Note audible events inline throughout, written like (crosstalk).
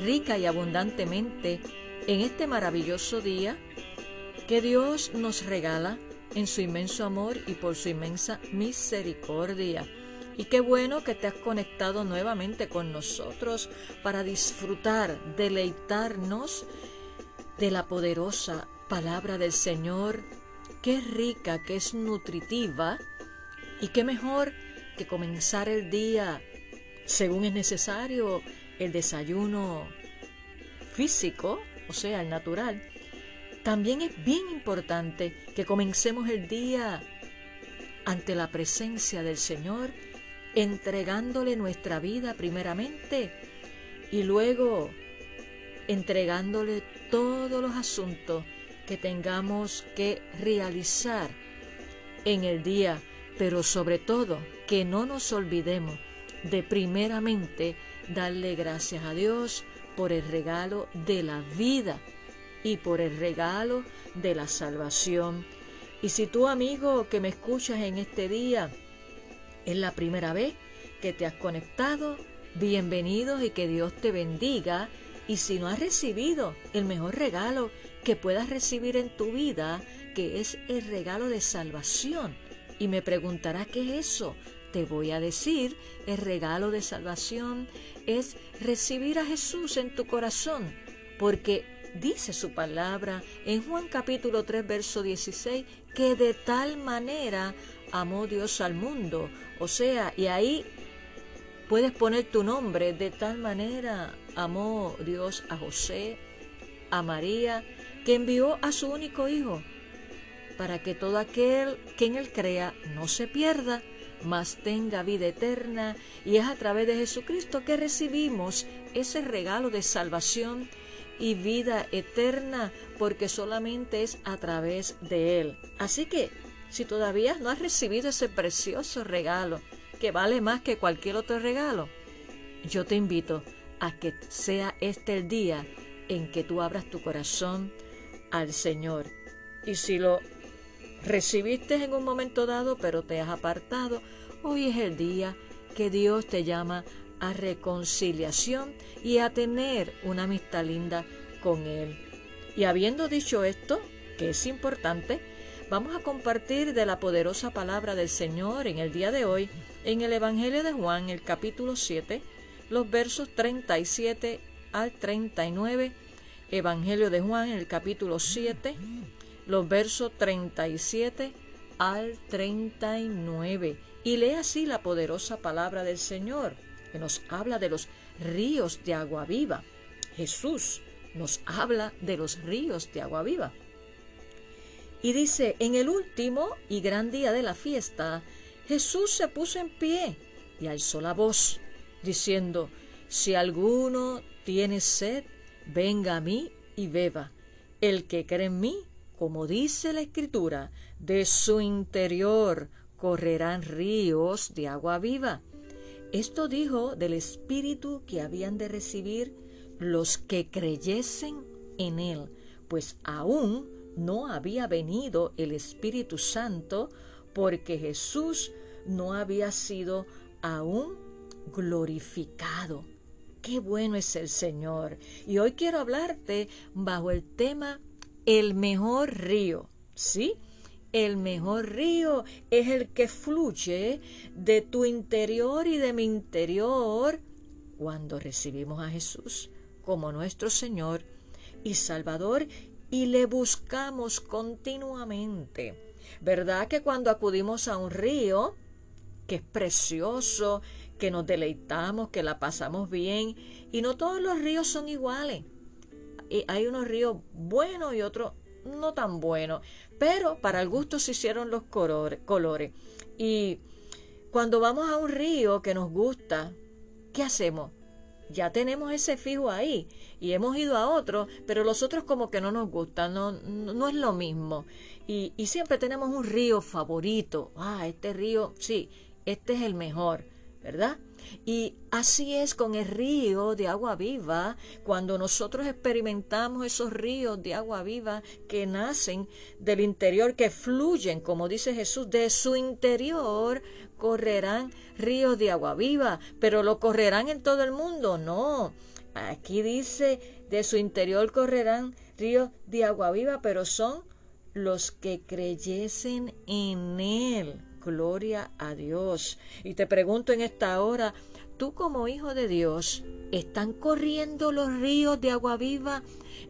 rica y abundantemente en este maravilloso día que Dios nos regala en su inmenso amor y por su inmensa misericordia. Y qué bueno que te has conectado nuevamente con nosotros para disfrutar, deleitarnos de la poderosa palabra del Señor. Qué rica, que es nutritiva y qué mejor que comenzar el día según es necesario el desayuno físico, o sea, el natural, también es bien importante que comencemos el día ante la presencia del Señor, entregándole nuestra vida primeramente y luego entregándole todos los asuntos que tengamos que realizar en el día, pero sobre todo que no nos olvidemos de primeramente darle gracias a Dios por el regalo de la vida y por el regalo de la salvación. Y si tú amigo que me escuchas en este día es la primera vez que te has conectado, bienvenidos y que Dios te bendiga. Y si no has recibido el mejor regalo que puedas recibir en tu vida, que es el regalo de salvación, y me preguntarás qué es eso, te voy a decir, el regalo de salvación es recibir a Jesús en tu corazón, porque dice su palabra en Juan capítulo 3, verso 16, que de tal manera amó Dios al mundo. O sea, y ahí puedes poner tu nombre, de tal manera amó Dios a José, a María, que envió a su único hijo, para que todo aquel que en él crea no se pierda, mas tenga vida eterna, y es a través de Jesucristo que recibimos ese regalo de salvación y vida eterna, porque solamente es a través de Él. Así que, si todavía no has recibido ese precioso regalo, que vale más que cualquier otro regalo, yo te invito a que sea este el día en que tú abras tu corazón al Señor. Y si lo recibiste en un momento dado, pero te has apartado, hoy es el día que Dios te llama a reconciliación y a tener una amistad linda con Él. Y habiendo dicho esto, que es importante, vamos a compartir de la poderosa palabra del Señor en el día de hoy, en el Evangelio de Juan, el capítulo 7, los versos 37 al 39. Evangelio de Juan, el capítulo 7, los versos 37 al 39. Y lee así la poderosa palabra del Señor, que nos habla de los ríos de agua viva. Jesús nos habla de los ríos de agua viva. Y dice, en el último y gran día de la fiesta, Jesús se puso en pie y alzó la voz, diciendo, si alguno tiene sed, venga a mí y beba. El que cree en mí, como dice la Escritura, de su interior correrán ríos de agua viva. Esto dijo del Espíritu que habían de recibir los que creyesen en Él, pues aún no había venido el Espíritu Santo porque Jesús no había sido aún glorificado. Qué bueno es el Señor. Y hoy quiero hablarte bajo el tema el mejor río, ¿sí? El mejor río es el que fluye de tu interior y de mi interior cuando recibimos a Jesús como nuestro Señor y Salvador y le buscamos continuamente. ¿Verdad que cuando acudimos a un río, que es precioso, que nos deleitamos, que la pasamos bien, y no todos los ríos son iguales? Hay unos ríos buenos y otros no tan buenos, pero para el gusto se hicieron los colores. Y cuando vamos a un río que nos gusta, ¿qué hacemos? ya tenemos ese fijo ahí y hemos ido a otro, pero los otros como que no nos gustan, no, no, es lo mismo. Y, y siempre tenemos un río favorito. Ah, este río, sí, este es el mejor, ¿verdad? Y así es con el río de agua viva, cuando nosotros experimentamos esos ríos de agua viva que nacen del interior, que fluyen, como dice Jesús, de su interior correrán ríos de agua viva, pero lo correrán en todo el mundo, no. Aquí dice, de su interior correrán ríos de agua viva, pero son los que creyesen en Él. Gloria a Dios. Y te pregunto en esta hora, tú como hijo de Dios, ¿están corriendo los ríos de agua viva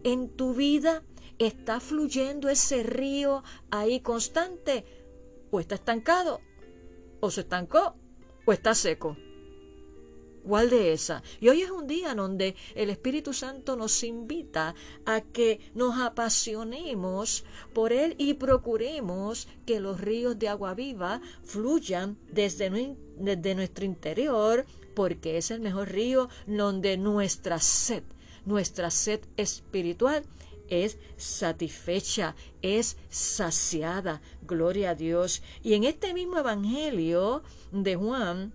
en tu vida? ¿Está fluyendo ese río ahí constante? ¿O está estancado? ¿O se estancó? ¿O está seco? ¿Cuál de esa? Y hoy es un día donde el Espíritu Santo nos invita a que nos apasionemos por Él y procuremos que los ríos de agua viva fluyan desde, desde nuestro interior, porque es el mejor río donde nuestra sed, nuestra sed espiritual es satisfecha, es saciada. Gloria a Dios. Y en este mismo Evangelio de Juan,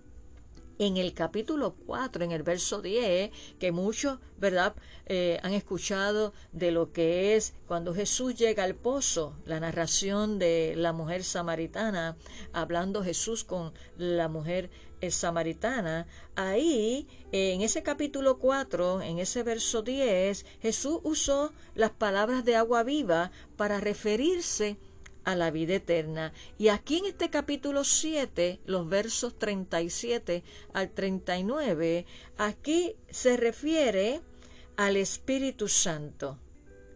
en el capítulo 4, en el verso 10, que muchos, ¿verdad?, eh, han escuchado de lo que es cuando Jesús llega al pozo, la narración de la mujer samaritana, hablando Jesús con la mujer eh, samaritana. Ahí, en ese capítulo 4, en ese verso 10, Jesús usó las palabras de agua viva para referirse a la vida eterna. Y aquí en este capítulo 7, los versos 37 al 39, aquí se refiere al Espíritu Santo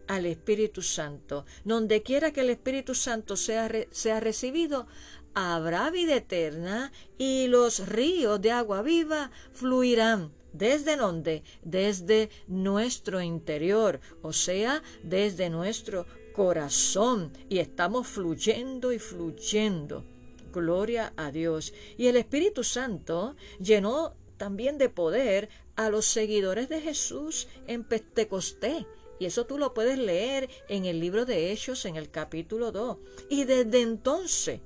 al Espíritu Santo. Donde quiera que el Espíritu Santo sea, sea recibido, habrá vida eterna y los ríos de agua viva fluirán. ¿Desde dónde? Desde nuestro interior, o sea, desde nuestro corazón y estamos fluyendo y fluyendo. Gloria a Dios. Y el Espíritu Santo llenó también de poder a los seguidores de Jesús en Pentecostés. Y eso tú lo puedes leer en el libro de Hechos en el capítulo 2. Y desde entonces,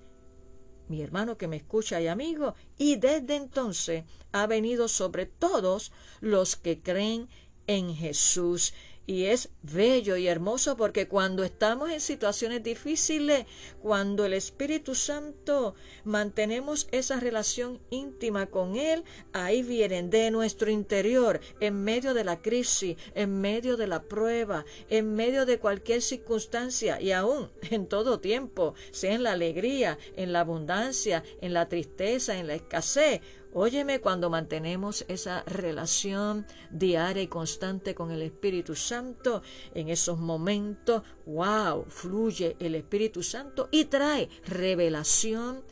mi hermano que me escucha y amigo, y desde entonces ha venido sobre todos los que creen en Jesús. Y es bello y hermoso porque cuando estamos en situaciones difíciles, cuando el Espíritu Santo mantenemos esa relación íntima con Él, ahí vienen de nuestro interior, en medio de la crisis, en medio de la prueba, en medio de cualquier circunstancia y aún (laughs) en todo tiempo, sea en la alegría, en la abundancia, en la tristeza, en la escasez Óyeme cuando mantenemos esa relación diaria y constante con el Espíritu Santo, en esos momentos, wow, fluye el Espíritu Santo y trae revelación,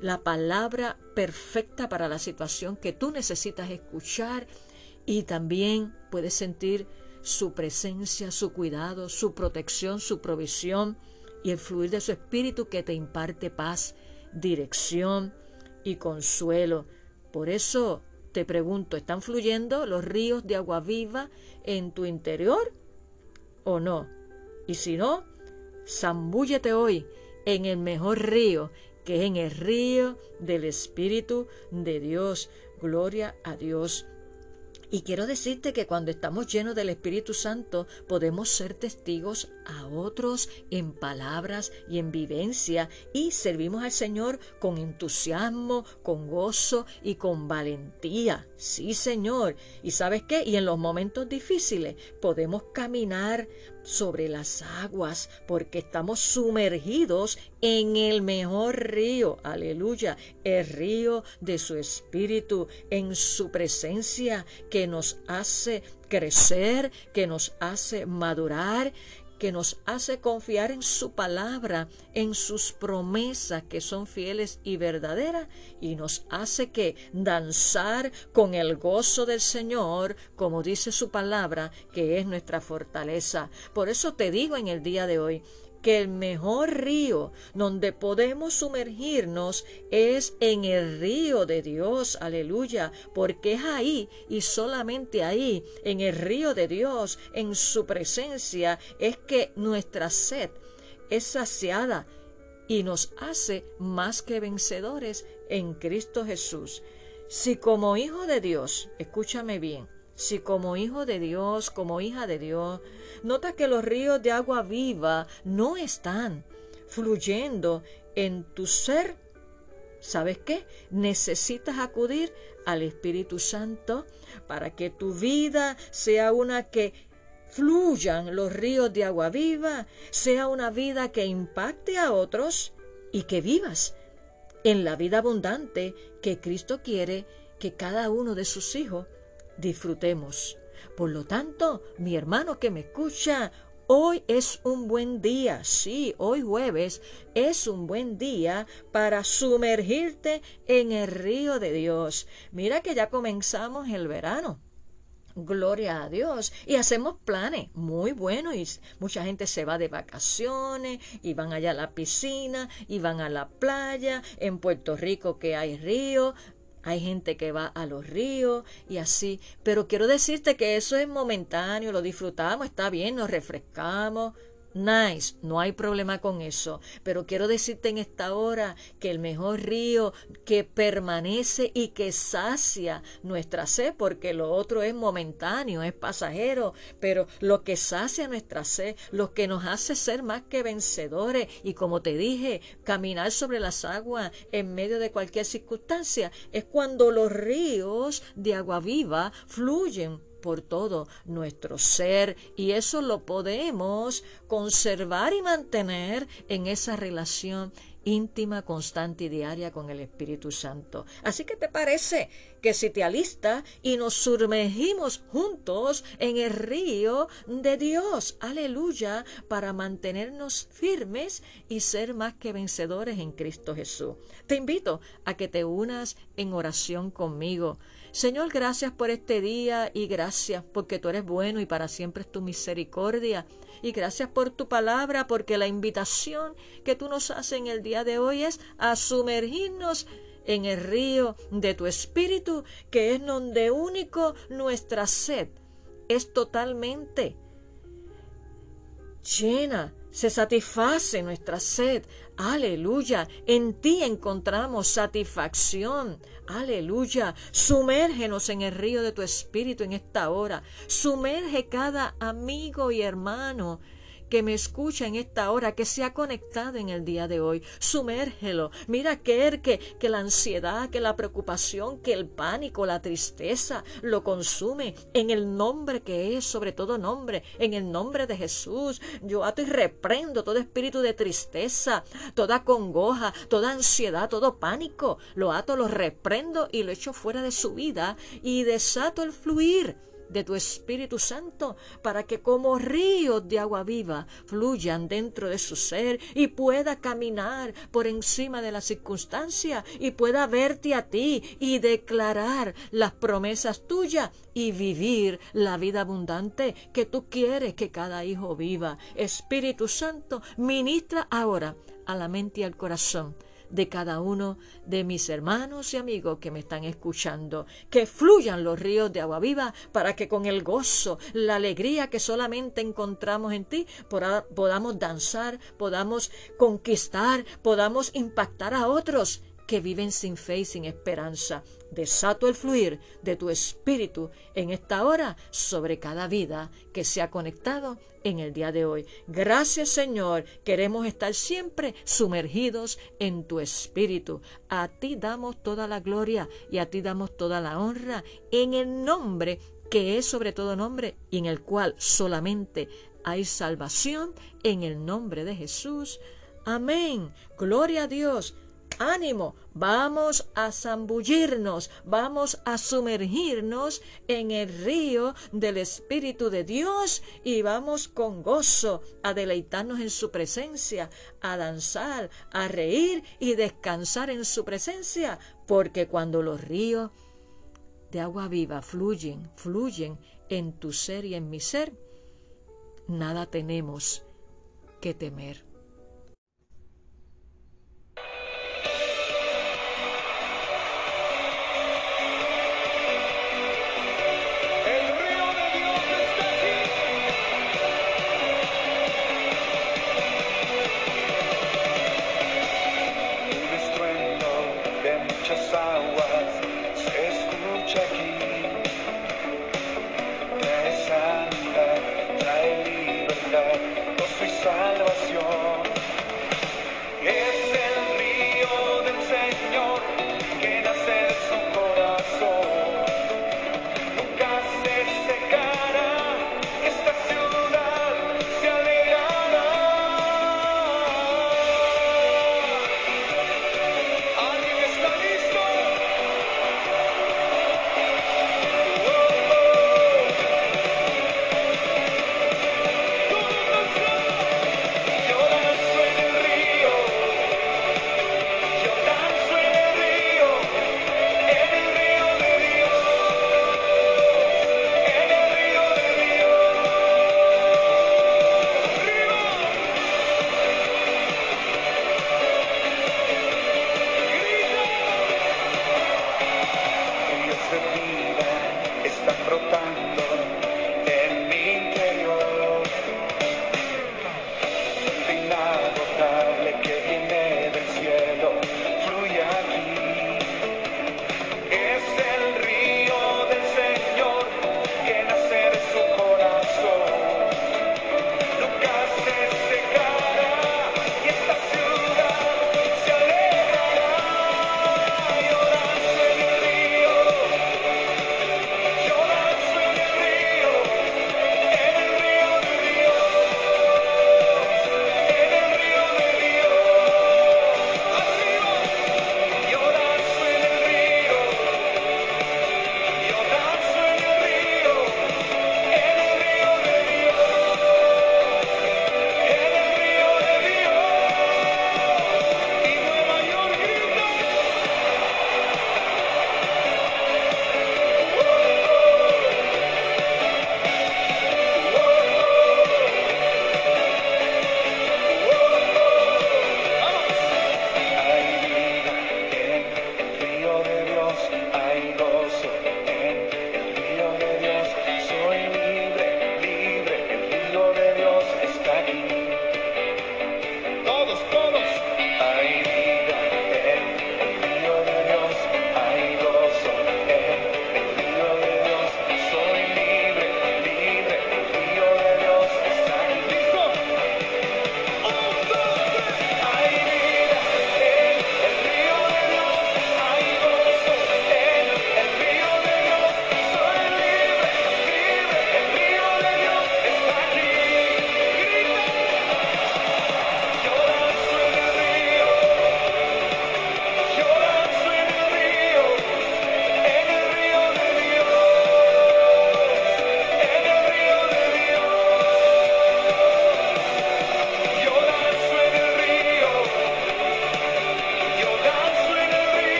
la palabra perfecta para la situación que tú necesitas escuchar y también puedes sentir su presencia, su cuidado, su protección, su provisión y el fluir de su Espíritu que te imparte paz, dirección y consuelo. Por eso te pregunto, ¿están fluyendo los ríos de agua viva en tu interior o no? Y si no, zambúllete hoy en el mejor río, que es en el río del Espíritu de Dios. Gloria a Dios. Y quiero decirte que cuando estamos llenos del Espíritu Santo podemos ser testigos a otros en palabras y en vivencia y servimos al Señor con entusiasmo, con gozo y con valentía. Sí, Señor. ¿Y sabes qué? Y en los momentos difíciles podemos caminar sobre las aguas porque estamos sumergidos en el mejor río, aleluya, el río de su espíritu, en su presencia que nos hace crecer, que nos hace madurar, que nos hace confiar en su palabra, en sus promesas que son fieles y verdaderas, y nos hace que danzar con el gozo del Señor, como dice su palabra, que es nuestra fortaleza. Por eso te digo en el día de hoy, que el mejor río donde podemos sumergirnos es en el río de Dios, aleluya, porque es ahí y solamente ahí, en el río de Dios, en su presencia, es que nuestra sed es saciada y nos hace más que vencedores en Cristo Jesús. Si como hijo de Dios, escúchame bien, si como hijo de Dios, como hija de Dios, nota que los ríos de agua viva no están fluyendo en tu ser, ¿sabes qué? Necesitas acudir al Espíritu Santo para que tu vida sea una que fluyan los ríos de agua viva, sea una vida que impacte a otros y que vivas en la vida abundante que Cristo quiere que cada uno de sus hijos disfrutemos. Por lo tanto, mi hermano que me escucha, hoy es un buen día, sí, hoy jueves es un buen día para sumergirte en el río de Dios. Mira que ya comenzamos el verano. Gloria a Dios. Y hacemos planes muy buenos. Y mucha gente se va de vacaciones y van allá a la piscina y van a la playa. En Puerto Rico que hay río. Hay gente que va a los ríos y así. Pero quiero decirte que eso es momentáneo. Lo disfrutamos, está bien, nos refrescamos Nice, no hay problema con eso. Pero quiero decirte en esta hora que el mejor río que permanece y que sacia nuestra sed, porque lo otro es momentáneo, es pasajero, pero lo que sacia nuestra sed, lo que nos hace ser más que vencedores y como te dije, caminar sobre las aguas en medio de cualquier circunstancia, es cuando los ríos de agua viva fluyen por todo nuestro ser y eso lo podemos conservar y mantener en esa relación íntima, constante y diaria con el Espíritu Santo. Así que te parece que si te alistas y nos sumergimos juntos en el río de Dios, aleluya, para mantenernos firmes y ser más que vencedores en Cristo Jesús. Te invito a que te unas en oración conmigo. Señor, gracias por este día y gracias porque tú eres bueno y para siempre es tu misericordia. Y gracias por tu palabra porque la invitación que tú nos haces en el día de hoy es a sumergirnos en el río de tu espíritu, que es donde único nuestra sed es totalmente llena, se satisface nuestra sed. Aleluya, en ti encontramos satisfacción. Aleluya, sumérgenos en el río de tu espíritu en esta hora. Sumerge cada amigo y hermano que me escucha en esta hora, que se ha conectado en el día de hoy. Sumérgelo. Mira que, que, que la ansiedad, que la preocupación, que el pánico, la tristeza lo consume en el nombre que es sobre todo nombre, en el nombre de Jesús. Yo ato y reprendo todo espíritu de tristeza, toda congoja, toda ansiedad, todo pánico. Lo ato, lo reprendo y lo echo fuera de su vida y desato el fluir de tu Espíritu Santo para que como ríos de agua viva fluyan dentro de su ser y pueda caminar por encima de la circunstancia y pueda verte a ti y declarar las promesas tuyas y vivir la vida abundante que tú quieres que cada hijo viva. Espíritu Santo, ministra ahora a la mente y al corazón de cada uno de mis hermanos y amigos que me están escuchando. Que fluyan los ríos de agua viva para que con el gozo, la alegría que solamente encontramos en ti, podamos danzar, podamos conquistar, podamos impactar a otros que viven sin fe y sin esperanza. Desato el fluir de tu espíritu en esta hora sobre cada vida que se ha conectado en el día de hoy. Gracias Señor, queremos estar siempre sumergidos en tu espíritu. A ti damos toda la gloria y a ti damos toda la honra en el nombre que es sobre todo nombre y en el cual solamente hay salvación en el nombre de Jesús. Amén. Gloria a Dios ánimo, vamos a zambullirnos, vamos a sumergirnos en el río del Espíritu de Dios y vamos con gozo a deleitarnos en su presencia, a danzar, a reír y descansar en su presencia, porque cuando los ríos de agua viva fluyen, fluyen en tu ser y en mi ser, nada tenemos que temer.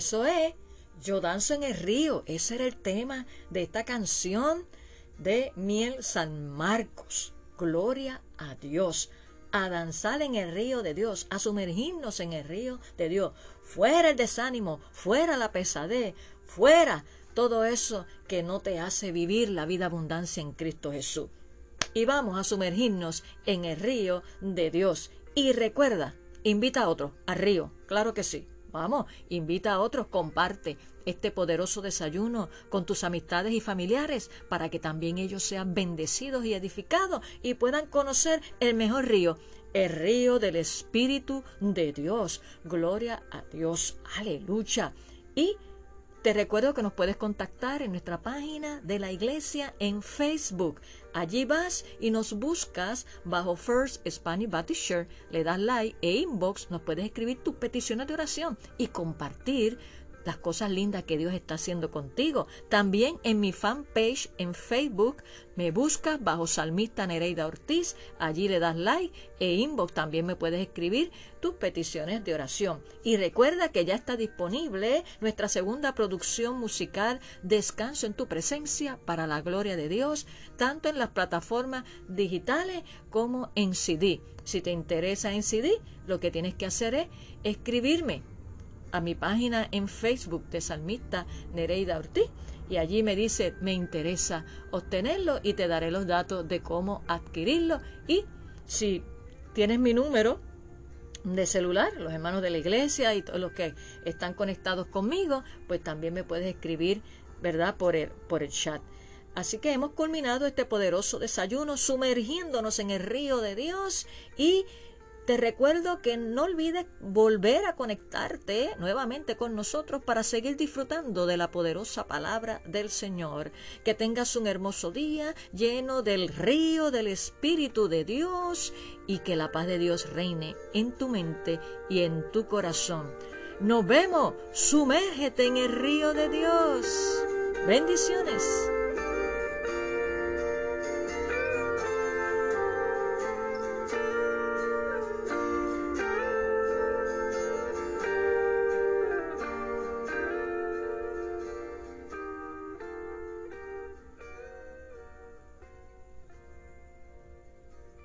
Eso es, yo danzo en el río. Ese era el tema de esta canción de Miel San Marcos. Gloria a Dios. A danzar en el río de Dios, a sumergirnos en el río de Dios. Fuera el desánimo, fuera la pesadez, fuera todo eso que no te hace vivir la vida abundancia en Cristo Jesús. Y vamos a sumergirnos en el río de Dios. Y recuerda, invita a otros al río, claro que sí. Vamos, invita a otros, comparte este poderoso desayuno con tus amistades y familiares para que también ellos sean bendecidos y edificados y puedan conocer el mejor río, el río del Espíritu de Dios. Gloria a Dios, aleluya. Y te recuerdo que nos puedes contactar en nuestra página de la iglesia en Facebook. Allí vas y nos buscas bajo First Spanish Baptist Church, le das like e inbox, nos puedes escribir tus peticiones de oración y compartir las cosas lindas que Dios está haciendo contigo. También en mi fanpage en Facebook me buscas bajo Salmista Nereida Ortiz, allí le das like e inbox también me puedes escribir tus peticiones de oración. Y recuerda que ya está disponible nuestra segunda producción musical Descanso en tu presencia para la gloria de Dios, tanto en las plataformas digitales como en CD. Si te interesa en CD, lo que tienes que hacer es escribirme a mi página en Facebook de Salmista Nereida Ortiz y allí me dice me interesa obtenerlo y te daré los datos de cómo adquirirlo y si tienes mi número de celular, los hermanos de la iglesia y todos los que están conectados conmigo, pues también me puedes escribir, ¿verdad? Por el, por el chat. Así que hemos culminado este poderoso desayuno sumergiéndonos en el río de Dios y te recuerdo que no olvides volver a conectarte nuevamente con nosotros para seguir disfrutando de la poderosa palabra del Señor. Que tengas un hermoso día lleno del río del Espíritu de Dios y que la paz de Dios reine en tu mente y en tu corazón. Nos vemos, sumérgete en el río de Dios. Bendiciones.